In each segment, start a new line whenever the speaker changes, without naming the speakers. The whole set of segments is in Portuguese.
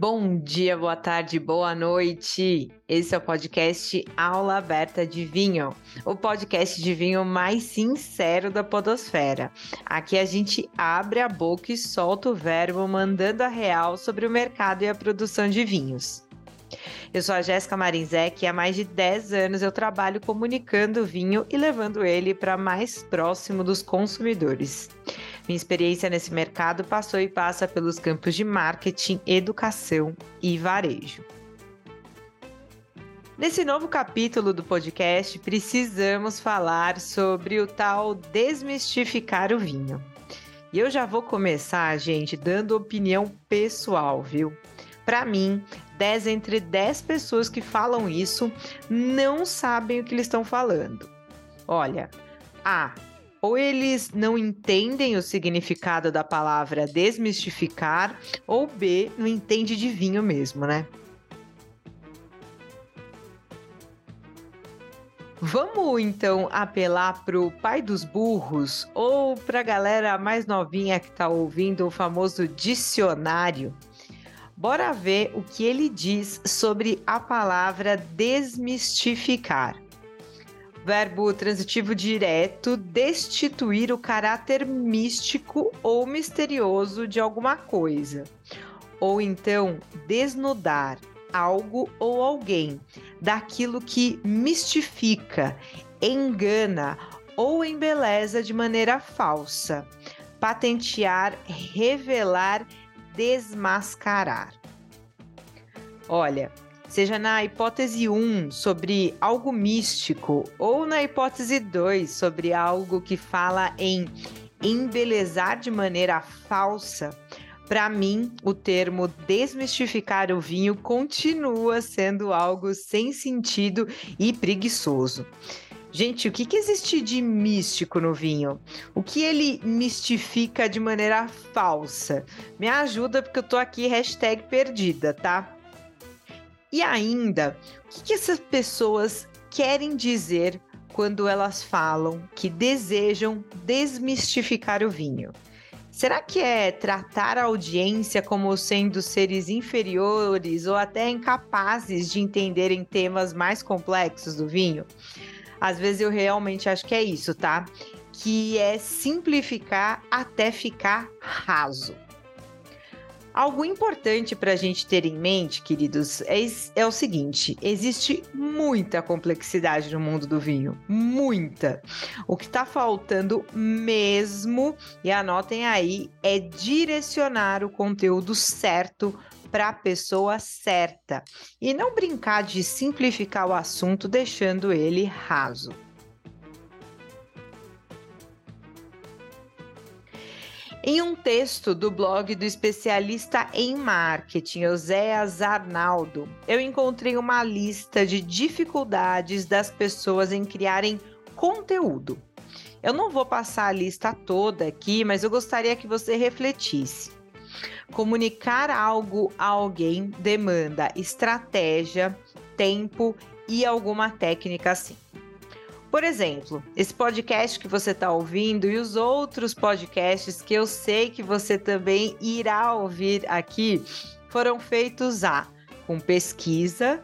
Bom dia, boa tarde, boa noite. Esse é o podcast Aula Aberta de Vinho, o podcast de vinho mais sincero da Podosfera. Aqui a gente abre a boca e solta o verbo, mandando a real sobre o mercado e a produção de vinhos. Eu sou a Jéssica Marinzec e há mais de 10 anos eu trabalho comunicando o vinho e levando ele para mais próximo dos consumidores. Minha experiência nesse mercado passou e passa pelos campos de marketing, educação e varejo. Nesse novo capítulo do podcast, precisamos falar sobre o tal desmistificar o vinho. E eu já vou começar, gente, dando opinião pessoal, viu? Para mim, 10 entre 10 pessoas que falam isso não sabem o que eles estão falando. Olha, A ou eles não entendem o significado da palavra desmistificar, ou B, não entende de vinho mesmo, né? Vamos então apelar pro pai dos burros ou pra galera mais novinha que tá ouvindo o famoso dicionário? Bora ver o que ele diz sobre a palavra desmistificar. Verbo transitivo direto, destituir o caráter místico ou misterioso de alguma coisa. Ou então, desnudar algo ou alguém daquilo que mistifica, engana ou embeleza de maneira falsa. Patentear, revelar, desmascarar. Olha, seja na hipótese 1 sobre algo místico ou na hipótese 2 sobre algo que fala em embelezar de maneira falsa, para mim, o termo desmistificar o vinho continua sendo algo sem sentido e preguiçoso. Gente, o que, que existe de místico no vinho? O que ele mistifica de maneira falsa? Me ajuda porque eu tô aqui, perdida, tá? E ainda, o que, que essas pessoas querem dizer quando elas falam que desejam desmistificar o vinho? Será que é tratar a audiência como sendo seres inferiores ou até incapazes de entenderem temas mais complexos do vinho? Às vezes eu realmente acho que é isso, tá? Que é simplificar até ficar raso. Algo importante para a gente ter em mente, queridos, é, é, o seguinte: existe muita complexidade no mundo do vinho, muita. O que está faltando mesmo, e anotem aí, é direcionar o conteúdo certo para a pessoa certa e não brincar de simplificar o assunto deixando ele raso. Em um texto do blog do especialista em marketing, Oséias Arnaldo, eu encontrei uma lista de dificuldades das pessoas em criarem conteúdo. Eu não vou passar a lista toda aqui, mas eu gostaria que você refletisse. Comunicar algo a alguém demanda estratégia, tempo e alguma técnica assim. Por exemplo, esse podcast que você está ouvindo e os outros podcasts que eu sei que você também irá ouvir aqui foram feitos A com pesquisa,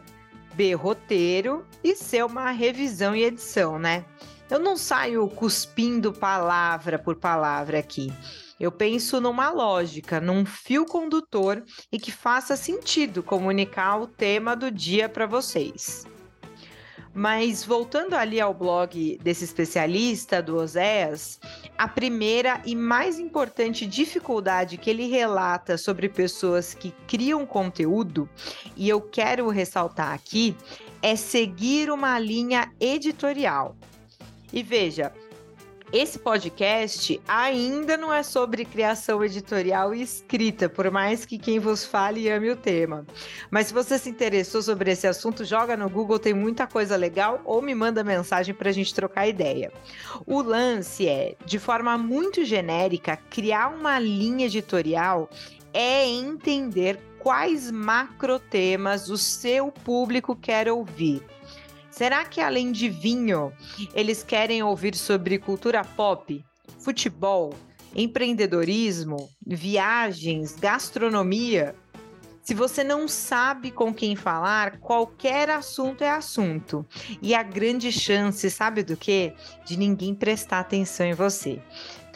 B roteiro e C uma revisão e edição, né? Eu não saio cuspindo palavra por palavra aqui. Eu penso numa lógica, num fio condutor e que faça sentido comunicar o tema do dia para vocês. Mas voltando ali ao blog desse especialista, do Oséias, a primeira e mais importante dificuldade que ele relata sobre pessoas que criam conteúdo, e eu quero ressaltar aqui, é seguir uma linha editorial. E veja, esse podcast ainda não é sobre criação editorial e escrita, por mais que quem vos fale ame o tema. Mas se você se interessou sobre esse assunto, joga no Google, tem muita coisa legal, ou me manda mensagem para a gente trocar ideia. O lance é, de forma muito genérica, criar uma linha editorial é entender quais macro temas o seu público quer ouvir Será que além de vinho, eles querem ouvir sobre cultura pop, futebol, empreendedorismo, viagens, gastronomia? Se você não sabe com quem falar, qualquer assunto é assunto. E a grande chance, sabe do quê? De ninguém prestar atenção em você.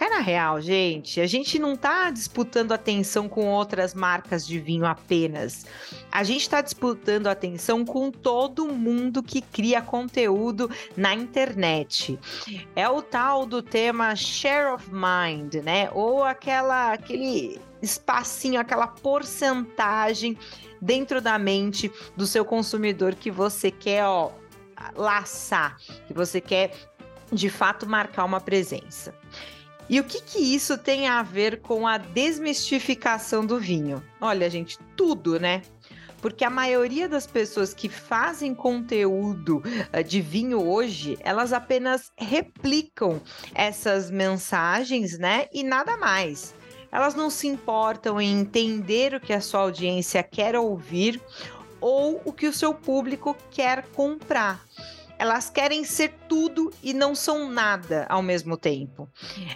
Cai na real, gente, a gente não está disputando atenção com outras marcas de vinho apenas. A gente está disputando atenção com todo mundo que cria conteúdo na internet. É o tal do tema share of mind, né? Ou aquela aquele espacinho, aquela porcentagem dentro da mente do seu consumidor que você quer, ó, laçar, que você quer de fato marcar uma presença. E o que, que isso tem a ver com a desmistificação do vinho? Olha, gente, tudo, né? porque a maioria das pessoas que fazem conteúdo uh, de vinho hoje, elas apenas replicam essas mensagens, né? E nada mais. Elas não se importam em entender o que a sua audiência quer ouvir ou o que o seu público quer comprar elas querem ser tudo e não são nada ao mesmo tempo.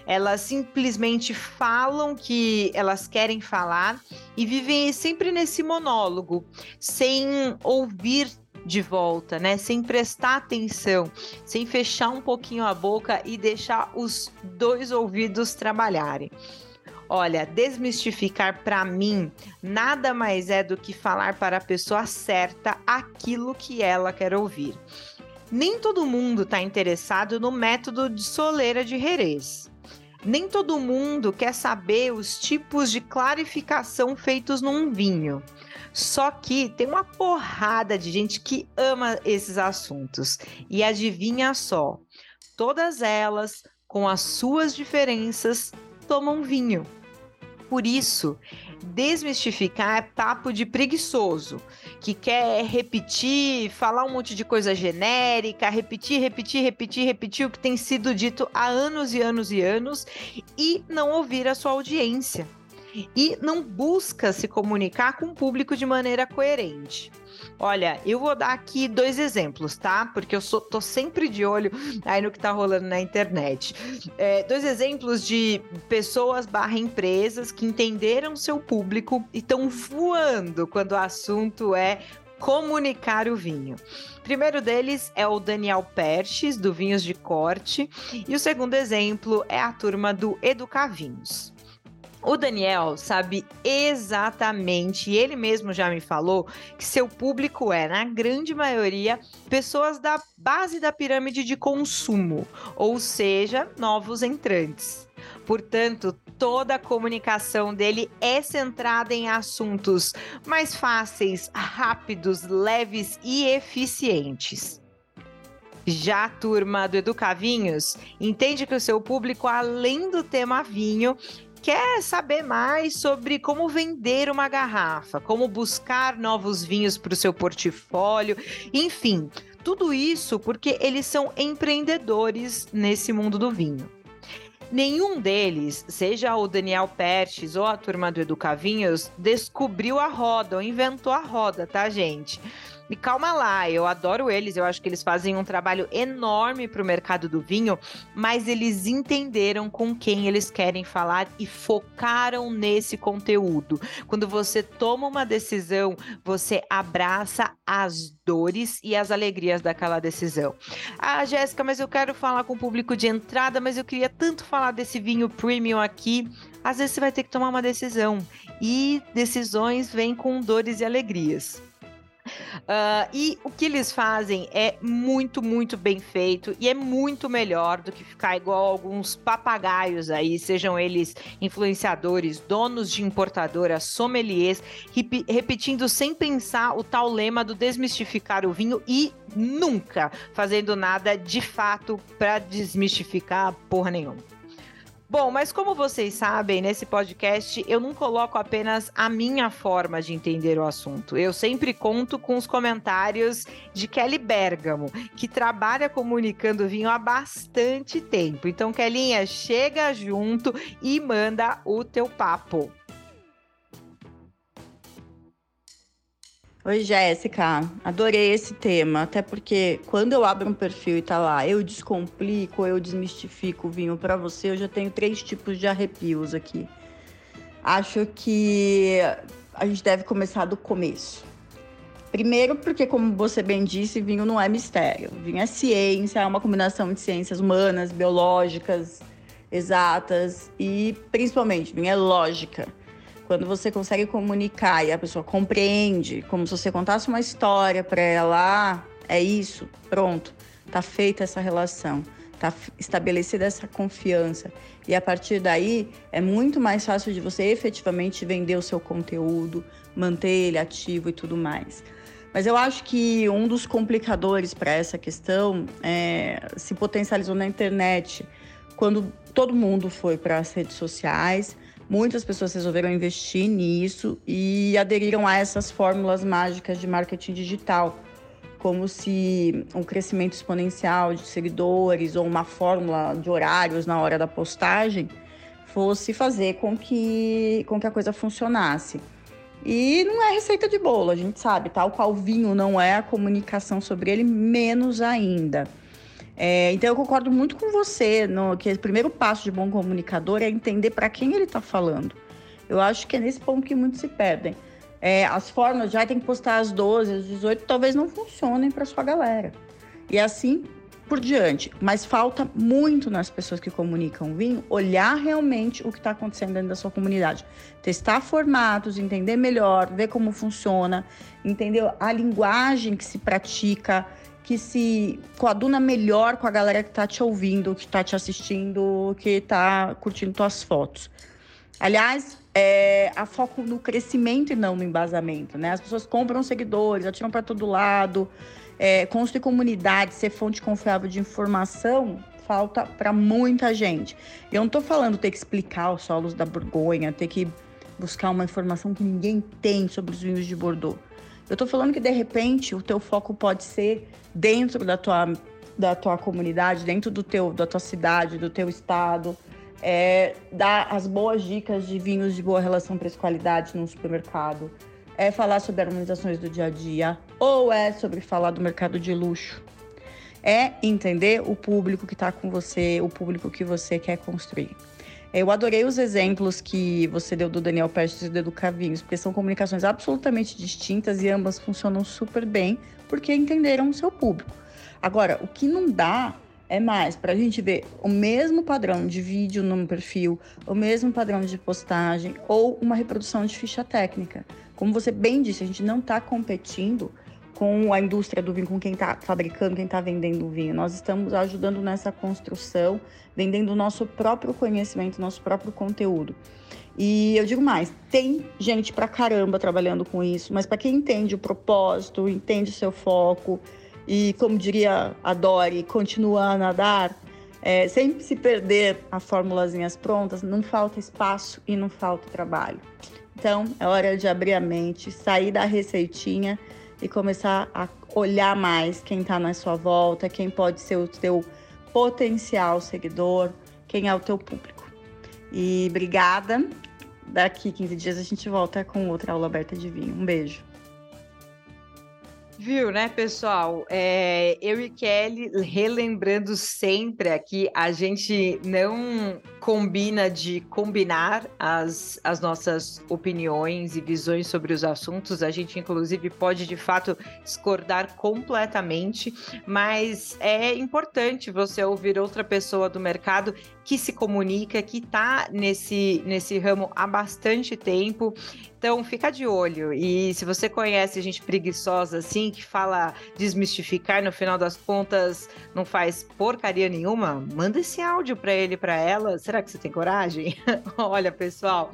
Elas simplesmente falam que elas querem falar e vivem sempre nesse monólogo, sem ouvir de volta, né? Sem prestar atenção, sem fechar um pouquinho a boca e deixar os dois ouvidos trabalharem. Olha, desmistificar para mim nada mais é do que falar para a pessoa certa aquilo que ela quer ouvir nem todo mundo está interessado no método de soleira de Jerez. Nem todo mundo quer saber os tipos de clarificação feitos num vinho. Só que tem uma porrada de gente que ama esses assuntos. E adivinha só, todas elas, com as suas diferenças, tomam vinho. Por isso, desmistificar é papo de preguiçoso, que quer repetir, falar um monte de coisa genérica, repetir, repetir, repetir, repetir o que tem sido dito há anos e anos e anos e não ouvir a sua audiência. E não busca se comunicar com o público de maneira coerente. Olha, eu vou dar aqui dois exemplos, tá? Porque eu sou, tô sempre de olho aí no que tá rolando na internet. É, dois exemplos de pessoas barra empresas que entenderam seu público e estão voando quando o assunto é comunicar o vinho. Primeiro deles é o Daniel Perches, do Vinhos de Corte, e o segundo exemplo é a turma do Educar Vinhos. O Daniel sabe exatamente, ele mesmo já me falou, que seu público é, na grande maioria, pessoas da base da pirâmide de consumo, ou seja, novos entrantes. Portanto, toda a comunicação dele é centrada em assuntos mais fáceis, rápidos, leves e eficientes. Já a turma do Educavinhos entende que o seu público, além do tema vinho, quer saber mais sobre como vender uma garrafa, como buscar novos vinhos para o seu portfólio, enfim, tudo isso porque eles são empreendedores nesse mundo do vinho. Nenhum deles, seja o Daniel Pertes ou a turma do Educavinhos, descobriu a roda ou inventou a roda, tá, gente? E calma lá, eu adoro eles, eu acho que eles fazem um trabalho enorme para o mercado do vinho, mas eles entenderam com quem eles querem falar e focaram nesse conteúdo. Quando você toma uma decisão, você abraça as dores e as alegrias daquela decisão. Ah, Jéssica, mas eu quero falar com o público de entrada, mas eu queria tanto falar desse vinho premium aqui. Às vezes você vai ter que tomar uma decisão. E decisões vêm com dores e alegrias. Uh, e o que eles fazem é muito, muito bem feito e é muito melhor do que ficar igual alguns papagaios aí, sejam eles influenciadores, donos de importadoras, sommeliers, rep repetindo sem pensar o tal lema do desmistificar o vinho e nunca fazendo nada de fato para desmistificar porra nenhuma. Bom, mas como vocês sabem, nesse podcast eu não coloco apenas a minha forma de entender o assunto. Eu sempre conto com os comentários de Kelly Bergamo, que trabalha comunicando vinho há bastante tempo. Então, Kellinha, chega junto e manda o teu papo.
Oi, Jéssica. Adorei esse tema, até porque quando eu abro um perfil e tá lá, eu descomplico, eu desmistifico o vinho para você, eu já tenho três tipos de arrepios aqui. Acho que a gente deve começar do começo. Primeiro, porque, como você bem disse, vinho não é mistério. Vinho é ciência, é uma combinação de ciências humanas, biológicas, exatas e, principalmente, vinho é lógica. Quando você consegue comunicar e a pessoa compreende, como se você contasse uma história para ela, ah, é isso, pronto, tá feita essa relação, tá estabelecida essa confiança. E a partir daí é muito mais fácil de você efetivamente vender o seu conteúdo, manter ele ativo e tudo mais. Mas eu acho que um dos complicadores para essa questão é, se potencializou na internet, quando todo mundo foi para as redes sociais, muitas pessoas resolveram investir nisso e aderiram a essas fórmulas mágicas de marketing digital, como se um crescimento exponencial de seguidores ou uma fórmula de horários na hora da postagem fosse fazer com que, com que a coisa funcionasse. E não é receita de bolo, a gente sabe, tal qual vinho não é a comunicação sobre ele, menos ainda. É, então eu concordo muito com você, no, que o primeiro passo de bom comunicador é entender para quem ele está falando. Eu acho que é nesse ponto que muitos se perdem. É, as formas já tem que postar às 12, às 18, talvez não funcionem para sua galera. E assim por diante. Mas falta muito nas pessoas que comunicam vinho olhar realmente o que está acontecendo dentro da sua comunidade. Testar formatos, entender melhor, ver como funciona, entender a linguagem que se pratica, que se coaduna melhor com a galera que está te ouvindo, que está te assistindo, que está curtindo tuas fotos. Aliás, é, a foco no crescimento e não no embasamento, né? As pessoas compram seguidores, atiram para todo lado, é, construir comunidade, ser fonte confiável de informação, falta para muita gente. Eu não estou falando ter que explicar os solos da Borgonha, ter que buscar uma informação que ninguém tem sobre os vinhos de Bordeaux. Eu estou falando que de repente o teu foco pode ser dentro da tua, da tua comunidade, dentro do teu, da tua cidade, do teu estado, é, dar as boas dicas de vinhos de boa relação preço-qualidade no supermercado é falar sobre harmonizações do dia a dia ou é sobre falar do mercado de luxo? É entender o público que está com você, o público que você quer construir. Eu adorei os exemplos que você deu do Daniel Prestes e do Educa Vinhos, porque são comunicações absolutamente distintas e ambas funcionam super bem porque entenderam o seu público. Agora, o que não dá é mais para a gente ver o mesmo padrão de vídeo no perfil, o mesmo padrão de postagem ou uma reprodução de ficha técnica. Como você bem disse, a gente não está competindo com a indústria do vinho, com quem está fabricando, quem está vendendo o vinho. Nós estamos ajudando nessa construção, vendendo o nosso próprio conhecimento, nosso próprio conteúdo. E eu digo mais, tem gente pra caramba trabalhando com isso, mas para quem entende o propósito, entende o seu foco e, como diria a Dori, continua a nadar, é, sem se perder a formulazinhas prontas, não falta espaço e não falta trabalho. Então, é hora de abrir a mente, sair da receitinha e começar a olhar mais quem está na sua volta, quem pode ser o teu potencial seguidor, quem é o teu público. E obrigada. Daqui 15 dias a gente volta com outra aula aberta de vinho. Um beijo.
Viu, né, pessoal? É, eu e Kelly relembrando sempre aqui, a gente não combina de combinar as, as nossas opiniões e visões sobre os assuntos. A gente, inclusive, pode de fato discordar completamente, mas é importante você ouvir outra pessoa do mercado que se comunica, que está nesse, nesse ramo há bastante tempo. Então, fica de olho. E se você conhece gente preguiçosa assim, que fala desmistificar, no final das contas não faz porcaria nenhuma, manda esse áudio para ele, para ela. Será que você tem coragem? Olha, pessoal,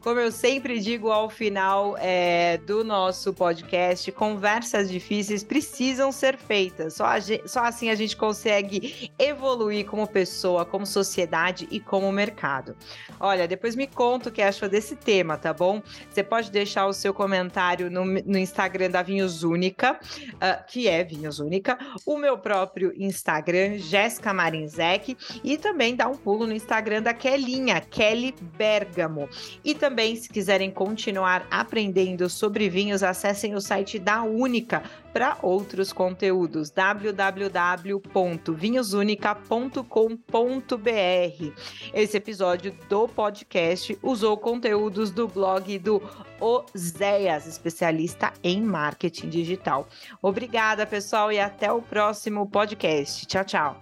como eu sempre digo ao final é, do nosso podcast, conversas difíceis precisam ser feitas. Só, gente, só assim a gente consegue evoluir como pessoa, como sociedade e como mercado. Olha, depois me conta o que achou desse tema, tá bom? Você pode deixar o seu comentário no, no Instagram da Vinhos Única Única, uh, que é Vinhos Única, o meu próprio Instagram, Jéssica Marinzec, e também dá um pulo no Instagram da Kelinha, Kelly Bergamo. E também, se quiserem continuar aprendendo sobre vinhos, acessem o site da Única para outros conteúdos www.vinhosunica.com.br. Esse episódio do podcast usou conteúdos do blog do Oséias, especialista em marketing digital. Obrigada, pessoal, e até o próximo podcast. Tchau, tchau.